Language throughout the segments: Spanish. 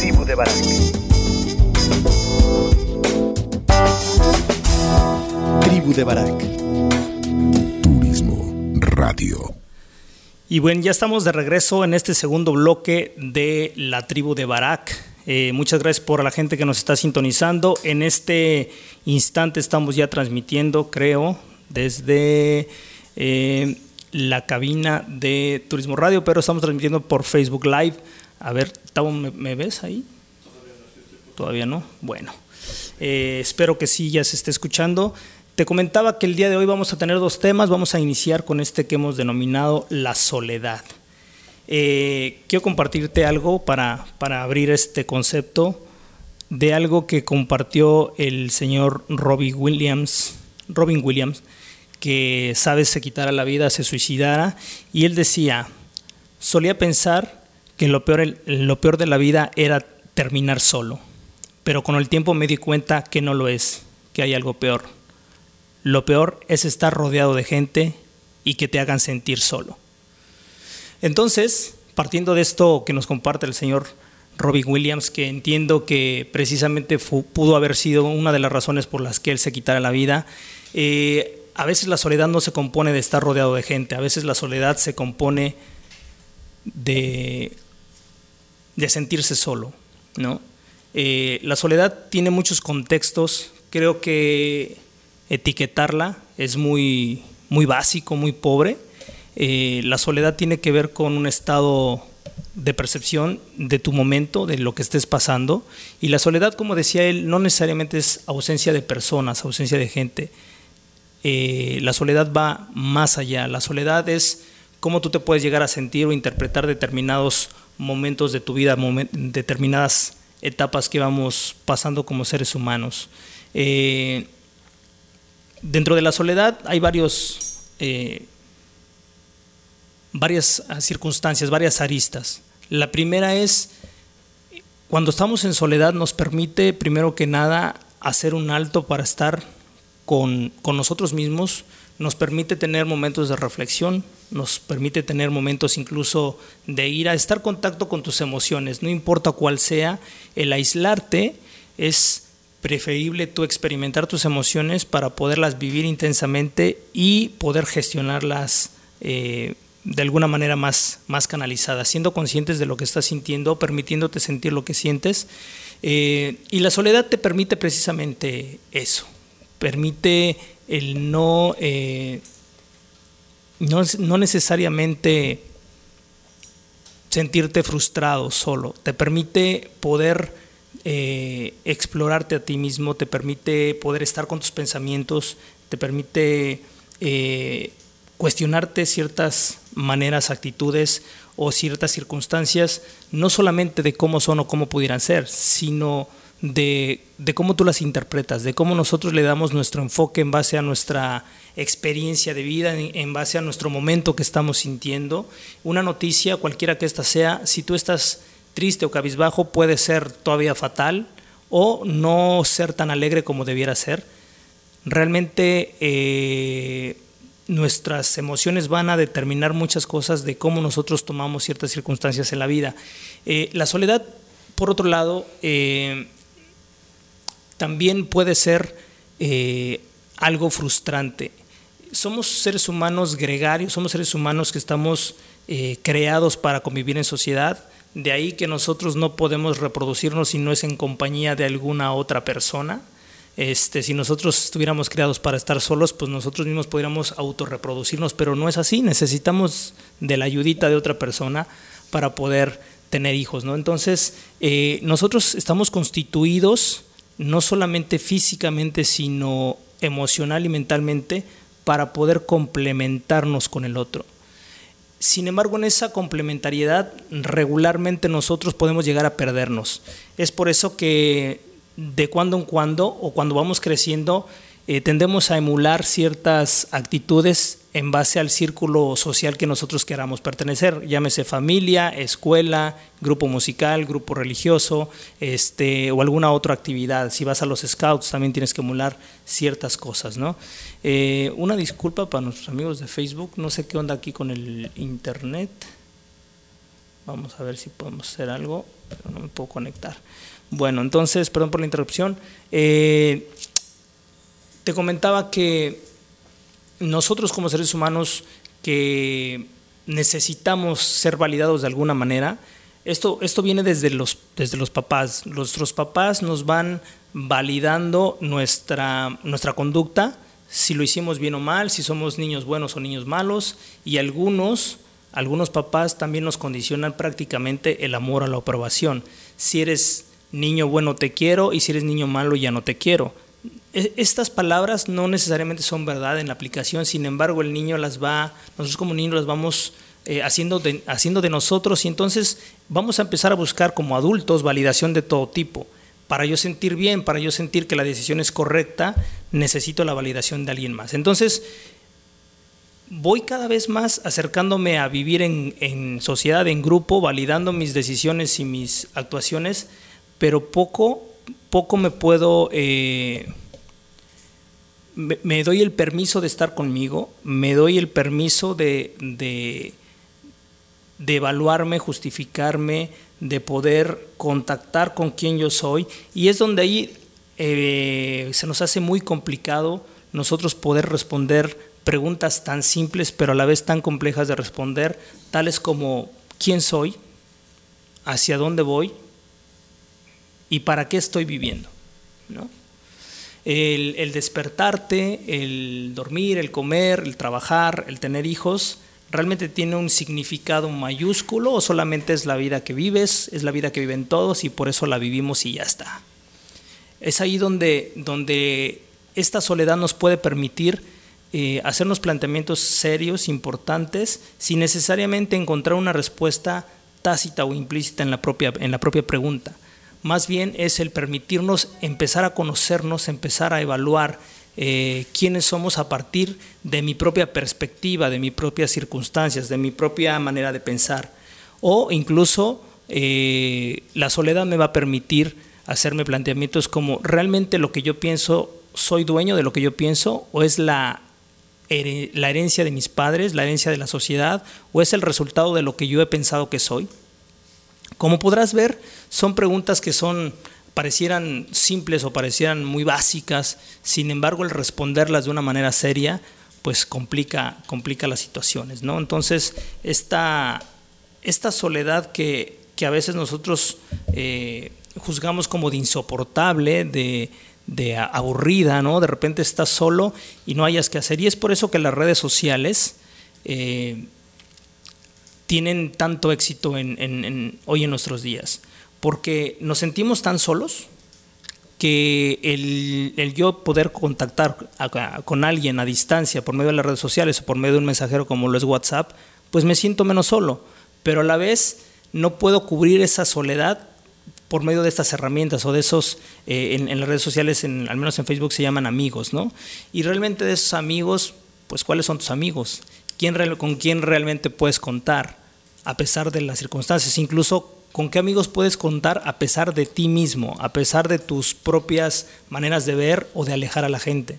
tribu de Barak. Tribu de Barak. Turismo Radio. Y bueno, ya estamos de regreso en este segundo bloque de la tribu de Barak. Eh, muchas gracias por la gente que nos está sintonizando. En este instante estamos ya transmitiendo, creo, desde eh, la cabina de Turismo Radio, pero estamos transmitiendo por Facebook Live. A ver, Tavo, ¿me, ves ahí? Todavía no. Bueno, eh, espero que sí ya se esté escuchando. Te comentaba que el día de hoy vamos a tener dos temas. Vamos a iniciar con este que hemos denominado la soledad. Eh, quiero compartirte algo para, para abrir este concepto de algo que compartió el señor Robin Williams, Robin Williams, que sabes se quitara la vida, se suicidara, y él decía, solía pensar que lo peor, lo peor de la vida era terminar solo, pero con el tiempo me di cuenta que no lo es, que hay algo peor. Lo peor es estar rodeado de gente y que te hagan sentir solo. Entonces, partiendo de esto que nos comparte el señor Robin Williams, que entiendo que precisamente pudo haber sido una de las razones por las que él se quitara la vida, eh, a veces la soledad no se compone de estar rodeado de gente, a veces la soledad se compone de, de sentirse solo, ¿no? Eh, la soledad tiene muchos contextos, creo que etiquetarla es muy, muy básico, muy pobre. Eh, la soledad tiene que ver con un estado de percepción de tu momento, de lo que estés pasando. Y la soledad, como decía él, no necesariamente es ausencia de personas, ausencia de gente. Eh, la soledad va más allá. La soledad es cómo tú te puedes llegar a sentir o interpretar determinados momentos de tu vida, determinadas etapas que vamos pasando como seres humanos. Eh, dentro de la soledad hay varios, eh, varias circunstancias, varias aristas. La primera es, cuando estamos en soledad nos permite, primero que nada, hacer un alto para estar con, nosotros mismos, nos permite tener momentos de reflexión, nos permite tener momentos incluso de ir a estar en contacto con tus emociones, no importa cuál sea, el aislarte es preferible tú experimentar tus emociones para poderlas vivir intensamente y poder gestionarlas eh, de alguna manera más, más canalizada, siendo conscientes de lo que estás sintiendo, permitiéndote sentir lo que sientes. Eh, y la soledad te permite precisamente eso, permite el no, eh, no, no necesariamente sentirte frustrado solo, te permite poder eh, explorarte a ti mismo, te permite poder estar con tus pensamientos, te permite eh, cuestionarte ciertas maneras, actitudes o ciertas circunstancias, no solamente de cómo son o cómo pudieran ser, sino de, de, cómo tú las interpretas, de cómo nosotros le damos nuestro enfoque en base a nuestra experiencia de vida, en, base a nuestro momento que estamos sintiendo. Una noticia, cualquiera que ésta sea, si tú estás triste o cabizbajo puede ser todavía fatal o no ser tan alegre como debiera ser. Realmente eh, nuestras emociones van a determinar muchas cosas de cómo nosotros tomamos ciertas circunstancias en la vida. Eh, la soledad, por otro lado, eh, también puede ser eh, algo frustrante. Somos seres humanos gregarios, somos seres humanos que estamos eh, creados para convivir en sociedad de ahí que nosotros no podemos reproducirnos si no es en compañía de alguna otra persona. Este, si nosotros estuviéramos creados para estar solos, pues nosotros mismos podríamos autorreproducirnos, pero no es así. Necesitamos de la ayudita de otra persona para poder tener hijos, ¿no? Entonces, eh, nosotros estamos constituidos no solamente físicamente, sino emocional y mentalmente para poder complementarnos con el otro. Sin embargo, en esa complementariedad regularmente nosotros podemos llegar a perdernos. Es por eso que de cuando en cuando o cuando vamos creciendo eh, tendemos a emular ciertas actitudes en base al círculo social que nosotros queramos pertenecer, llámese familia, escuela, grupo musical, grupo religioso, este, o alguna otra actividad. Si vas a los scouts también tienes que emular ciertas cosas, ¿no? Eh, una disculpa para nuestros amigos de Facebook, no sé qué onda aquí con el internet. Vamos a ver si podemos hacer algo, pero no me puedo conectar. Bueno, entonces, perdón por la interrupción. Eh, te comentaba que nosotros como seres humanos que necesitamos ser validados de alguna manera, esto, esto viene desde los, desde los papás. Nuestros papás nos van validando nuestra, nuestra conducta, si lo hicimos bien o mal, si somos niños buenos o niños malos, y algunos, algunos papás también nos condicionan prácticamente el amor a la aprobación. Si eres niño bueno te quiero y si eres niño malo ya no te quiero. E, estas palabras no necesariamente son verdad en la aplicación, sin embargo el niño las va, nosotros como niños las vamos eh, haciendo, de, haciendo de nosotros y entonces vamos a empezar a buscar como adultos validación de todo tipo. Para yo sentir bien, para yo sentir que la decisión es correcta, necesito la validación de alguien más. Entonces, voy cada vez más acercándome a vivir en, en sociedad, en grupo, validando mis decisiones y mis actuaciones pero poco, poco me puedo... Eh, me, doy el permiso de estar conmigo, me doy el permiso de, de, evaluarme, justificarme, de poder contactar con quien yo soy. Y es donde ahí eh, se nos hace muy complicado nosotros poder responder preguntas tan simples, pero a la vez tan complejas de responder, tales como quién soy, hacia dónde voy, y para qué estoy viviendo. ¿no? El, despertarte, el dormir, el comer, el trabajar, el tener hijos, realmente tiene un significado mayúsculo o solamente es la vida que vives, es la vida que viven todos y por eso la vivimos y ya está. Es ahí donde, donde esta soledad nos puede permitir eh, hacernos planteamientos serios, importantes, sin necesariamente encontrar una respuesta tácita o implícita en la propia, en la propia pregunta más bien es el permitirnos empezar a conocernos, empezar a evaluar eh, quiénes somos a partir de mi propia perspectiva, de mis propias circunstancias, de mi propia manera de pensar. O incluso eh, la soledad me va a permitir hacerme planteamientos como realmente lo que yo pienso, soy dueño de lo que yo pienso o es la, la herencia de mis padres, la herencia de la sociedad o es el resultado de lo que yo he pensado que soy. Como podrás ver, son preguntas que son parecieran simples o parecieran muy básicas, sin embargo el responderlas de una manera seria pues complica, complica las situaciones, ¿no? Entonces, esta, esta soledad que, que, a veces nosotros eh, juzgamos como de insoportable, de, de, aburrida, ¿no? De repente estás solo y no hayas que hacer. Y es por eso que las redes sociales eh, tienen tanto éxito en, hoy en nuestros días, porque nos sentimos tan solos que el, yo poder contactar con alguien a distancia por medio de las redes sociales o por medio de un mensajero como lo es WhatsApp, pues me siento menos solo, pero a la vez no puedo cubrir esa soledad por medio de estas herramientas o de esos, eh, en, las redes sociales, al menos en Facebook se llaman amigos, ¿no? Y realmente de esos amigos, pues ¿cuáles son tus amigos? ¿Quién, ¿Con quién realmente puedes contar? a pesar de las circunstancias, incluso con qué amigos puedes contar a pesar de ti mismo, a pesar de tus propias maneras de ver o de alejar a la gente.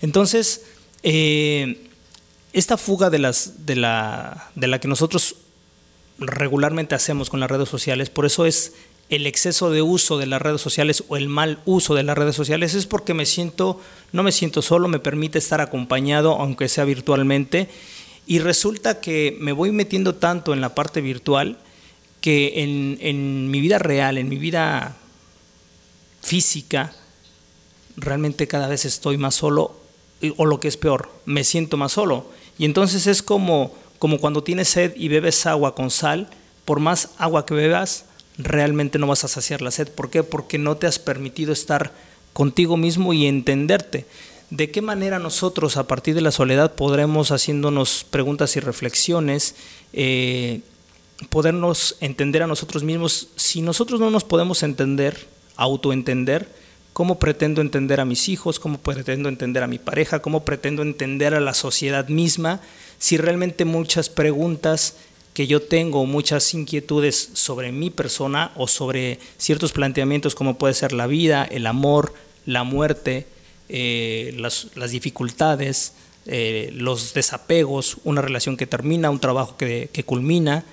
Entonces, eh, esta fuga de, la, de la que nosotros regularmente hacemos con las redes sociales, por eso es el exceso de uso de las redes sociales o el mal uso de las redes sociales es porque me siento, no me siento solo, me permite estar acompañado, aunque sea virtualmente, y resulta que me voy metiendo tanto en la parte virtual que en, mi vida real, en mi vida física, realmente cada vez estoy más solo, o lo que es peor, me siento más solo. Y entonces es como, como cuando tienes sed y bebes agua con sal, por más agua que bebas, realmente no vas a saciar la sed. ¿Por qué? Porque no te has permitido estar contigo mismo y entenderte de qué manera nosotros a partir de la soledad podremos, haciéndonos preguntas y reflexiones, eh, podernos entender a nosotros mismos. Si nosotros no nos podemos entender, autoentender, ¿cómo pretendo entender a mis hijos? ¿Cómo pretendo entender a mi pareja? ¿Cómo pretendo entender a la sociedad misma? Si realmente muchas preguntas que yo tengo, muchas inquietudes sobre mi persona o sobre ciertos planteamientos como puede ser la vida, el amor, la muerte, eh, las, dificultades, eh, los desapegos, una relación que termina, un trabajo que, culmina,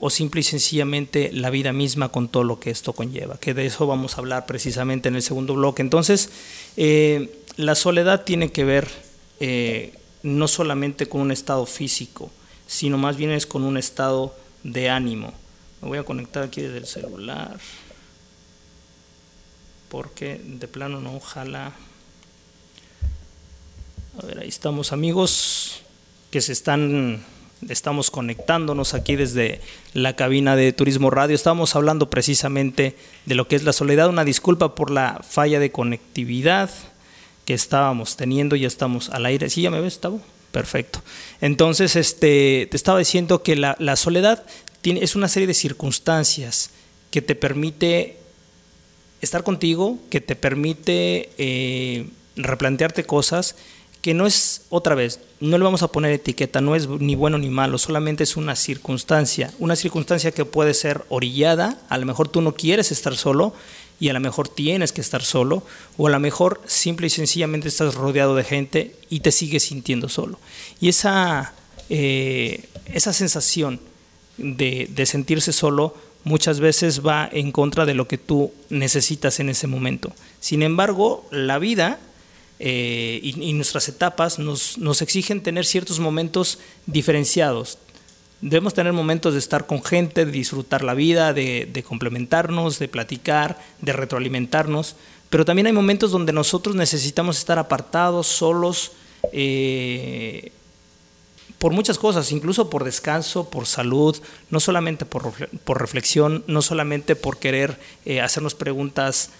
o simple y sencillamente la vida misma con todo lo que esto conlleva, que de eso vamos a hablar precisamente en el segundo bloque. Entonces, eh, la soledad tiene que ver no solamente con un estado físico, sino más bien es con un estado de ánimo. Me voy a conectar aquí desde el celular, porque de plano no jala. A ver, ahí estamos amigos que se están estamos conectándonos aquí desde la cabina de Turismo Radio. Estamos hablando precisamente de lo que es la soledad. Una disculpa por la falla de conectividad que estábamos teniendo. Ya estamos al aire. ¿Sí ya me ves, Tavo? Perfecto. Entonces, este, te estaba diciendo que la, soledad tiene, es una serie de circunstancias que te permite estar contigo, que te permite eh, replantearte cosas que no es otra vez, no le vamos a poner etiqueta, no es ni bueno ni malo, solamente es una circunstancia, una circunstancia que puede ser orillada, a lo mejor tú no quieres estar solo y a lo mejor tienes que estar solo, o a lo mejor simple y sencillamente estás rodeado de gente y te sigues sintiendo solo. Y esa, eh, esa sensación de, de sentirse solo muchas veces va en contra de lo que tú necesitas en ese momento. Sin embargo, la vida eh, y, nuestras etapas nos, nos, exigen tener ciertos momentos diferenciados. Debemos tener momentos de estar con gente, de disfrutar la vida, de, complementarnos, de platicar, de retroalimentarnos, pero también hay momentos donde nosotros necesitamos estar apartados, solos, eh, por muchas cosas, incluso por descanso, por salud, no solamente por, por reflexión, no solamente por querer eh, hacernos preguntas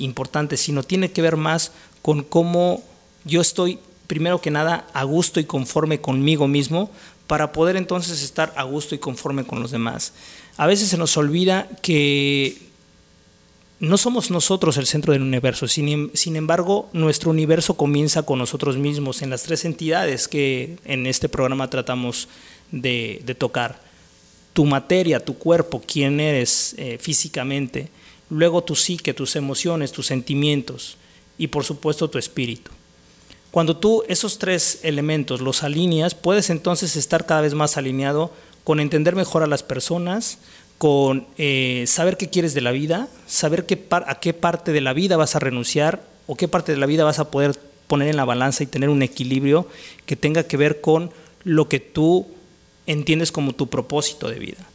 importantes, sino tiene que ver más con cómo yo estoy, primero que nada, a gusto y conforme conmigo mismo, para poder entonces estar a gusto y conforme con los demás. A veces se nos olvida que no somos nosotros el centro del universo, sin, embargo, nuestro universo comienza con nosotros mismos, en las tres entidades que en este programa tratamos de, tocar. Tu materia, tu cuerpo, quién eres eh, físicamente, luego tu psique, tus emociones, tus sentimientos, y por supuesto tu espíritu. Cuando tú esos tres elementos los alineas, puedes entonces estar cada vez más alineado con entender mejor a las personas, con eh, saber qué quieres de la vida, saber qué a qué parte de la vida vas a renunciar o qué parte de la vida vas a poder poner en la balanza y tener un equilibrio que tenga que ver con lo que tú entiendes como tu propósito de vida.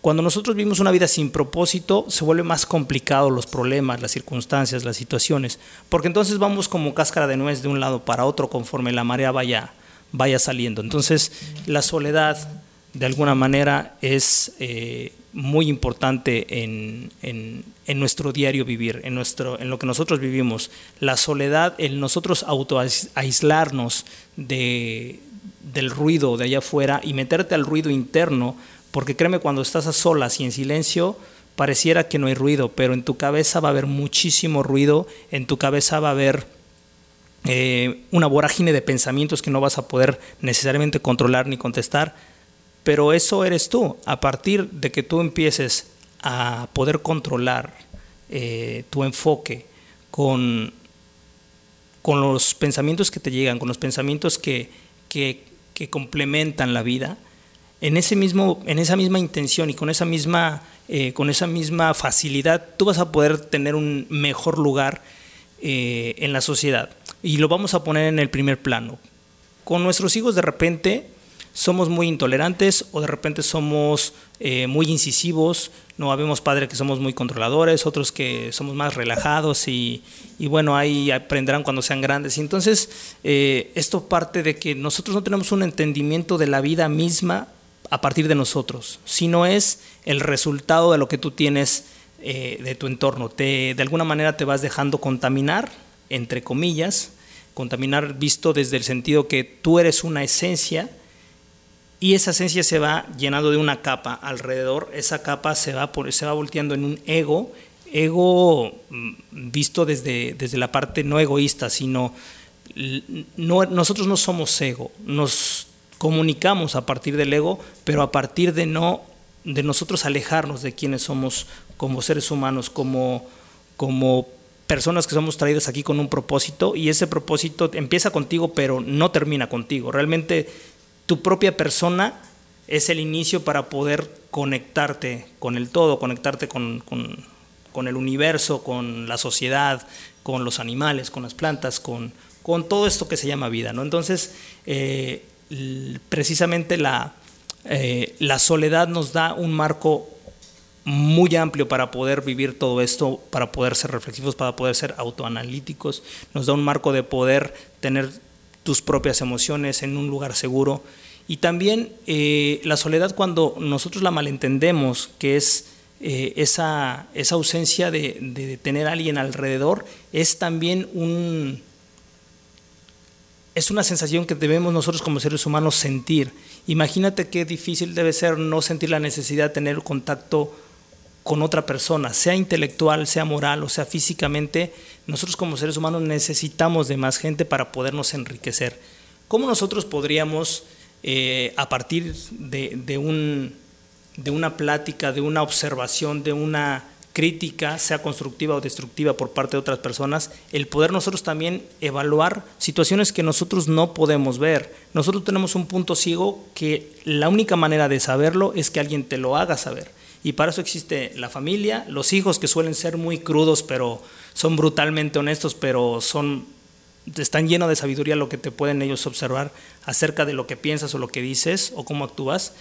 Cuando nosotros vivimos una vida sin propósito, se vuelve más complicado los problemas, las circunstancias, las situaciones, porque entonces vamos como cáscara de nuez de un lado para otro conforme la marea vaya, vaya saliendo. Entonces, la soledad, de alguna manera, es eh, muy importante en, en, nuestro diario vivir, en, nuestro, en lo que nosotros vivimos. La soledad, el nosotros autoaislarnos de, del ruido de allá afuera y meterte al ruido interno, porque créeme, cuando estás a solas y en silencio, pareciera que no hay ruido, pero en tu cabeza va a haber muchísimo ruido, en tu cabeza va a haber eh, una vorágine de pensamientos que no vas a poder necesariamente controlar ni contestar, pero eso eres tú. A partir de que tú empieces a poder controlar eh, tu enfoque con, con los pensamientos que te llegan, con los pensamientos que, que, complementan la vida, en, ese mismo, en esa misma intención y con esa misma, eh, con esa misma facilidad, tú vas a poder tener un mejor lugar eh, en la sociedad. Y lo vamos a poner en el primer plano. Con nuestros hijos de repente somos muy intolerantes o de repente somos eh, muy incisivos, no habemos padres que somos muy controladores, otros que somos más relajados y, bueno, ahí aprenderán cuando sean grandes. Y entonces, esto parte de que nosotros no tenemos un entendimiento de la vida misma a partir de nosotros, sino es el resultado de lo que tú tienes eh, de tu entorno. De alguna manera te vas dejando contaminar, entre comillas, contaminar visto desde el sentido que tú eres una esencia y esa esencia se va llenando de una capa alrededor, esa capa se va, por, se va volteando en un ego, ego mm, visto desde, desde la parte no egoísta, sino no, nosotros no somos ego, nos comunicamos a partir del ego, pero a partir de no de nosotros alejarnos de quienes somos como seres humanos, como, como personas que somos traídas aquí con un propósito y ese propósito empieza contigo pero no termina contigo. Realmente tu propia persona es el inicio para poder conectarte con el todo, conectarte con, el universo, con la sociedad, con los animales, con las plantas, con, con todo esto que se llama vida. ¿no? Entonces, eh, precisamente la, eh, la soledad nos da un marco muy amplio para poder vivir todo esto, para poder ser reflexivos, para poder ser autoanalíticos, nos da un marco de poder tener tus propias emociones en un lugar seguro. Y también eh, la soledad cuando nosotros la malentendemos, que es eh, esa, esa, ausencia de, de, tener a alguien alrededor, es también un... Es una sensación que debemos nosotros como seres humanos sentir. Imagínate qué difícil debe ser no sentir la necesidad de tener contacto con otra persona, sea intelectual, sea moral o sea físicamente, nosotros como seres humanos necesitamos de más gente para podernos enriquecer. ¿Cómo nosotros podríamos, eh, a partir de, un, de una plática, de una observación, de una crítica, sea constructiva o destructiva por parte de otras personas, el poder nosotros también evaluar situaciones que nosotros no podemos ver. Nosotros tenemos un punto ciego que la única manera de saberlo es que alguien te lo haga saber. Y para eso existe la familia, los hijos que suelen ser muy crudos, pero son brutalmente honestos, pero son están llenos de sabiduría lo que te pueden ellos observar acerca de lo que piensas o lo que dices o cómo actúas.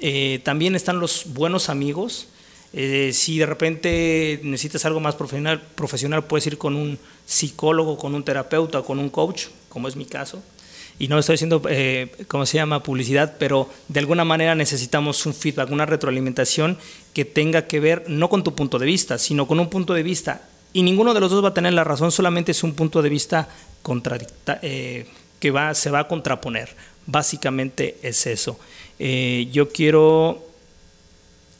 Eh, también están los buenos amigos. Eh, si de repente necesitas algo más profesional, profesional, puedes ir con un psicólogo, con un terapeuta, con un coach, como es mi caso y no estoy haciendo, eh, ¿cómo se llama?, publicidad, pero de alguna manera necesitamos un feedback, una retroalimentación que tenga que ver no con tu punto de vista, sino con un punto de vista. Y ninguno de los dos va a tener la razón, solamente es un punto de vista eh, que va, se va a contraponer. Básicamente es eso. Eh, yo quiero...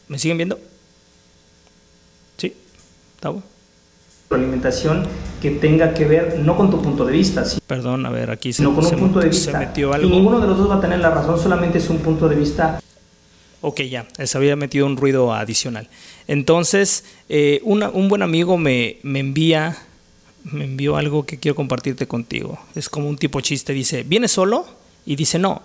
¿Me siguen viendo? ¿Sí? ¿Está bueno? Alimentación que tenga que ver no con tu punto de vista, perdón, a ver, aquí se, con un punto de vista. metió algo. Y ninguno de los dos va a tener la razón, solamente es un punto de vista. Ok, ya, se había metido un ruido adicional. Entonces, eh, un buen amigo me, me envía, me envió algo que quiero compartirte contigo. Es como un tipo chiste, dice, ¿vienes solo? Y dice, no,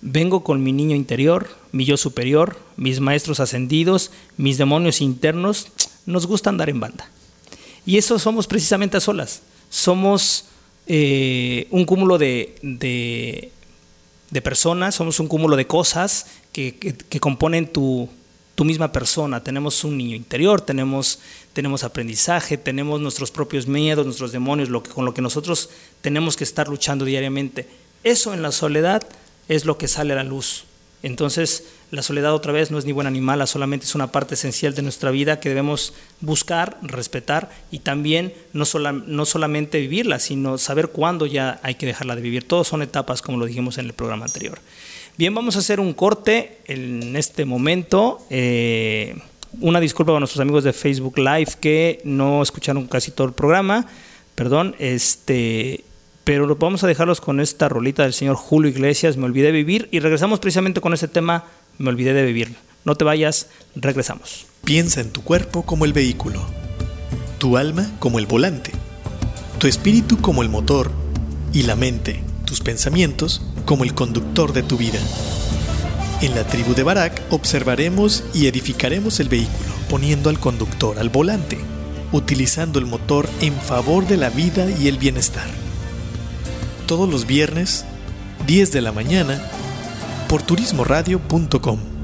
vengo con mi niño interior, mi yo superior, mis maestros ascendidos, mis demonios internos, nos gusta andar en banda. Y eso somos precisamente a solas. Somos eh, un cúmulo de, de, personas, somos un cúmulo de cosas que, que, componen tu, tu, misma persona. Tenemos un niño interior, tenemos, tenemos aprendizaje, tenemos nuestros propios miedos, nuestros demonios, lo que, con lo que nosotros tenemos que estar luchando diariamente. Eso en la soledad es lo que sale a la luz. Entonces, la soledad otra vez no es ni buena ni mala, solamente es una parte esencial de nuestra vida que debemos buscar, respetar y también no, no solamente vivirla, sino saber cuándo ya hay que dejarla de vivir. Todos son etapas, como lo dijimos en el programa anterior. Bien, vamos a hacer un corte en este momento. Eh, una disculpa a nuestros amigos de Facebook Live que no escucharon casi todo el programa. Perdón, este, pero vamos a dejarlos con esta rolita del señor Julio Iglesias, Me olvidé vivir, y regresamos precisamente con este tema, Me olvidé de vivir. No te vayas, regresamos. Piensa en tu cuerpo como el vehículo, tu alma como el volante, tu espíritu como el motor y la mente, tus pensamientos como el conductor de tu vida. En la tribu de Barak observaremos y edificaremos el vehículo poniendo al conductor al volante, utilizando el motor en favor de la vida y el bienestar todos los viernes, 10 de la mañana, por turismoradio.com.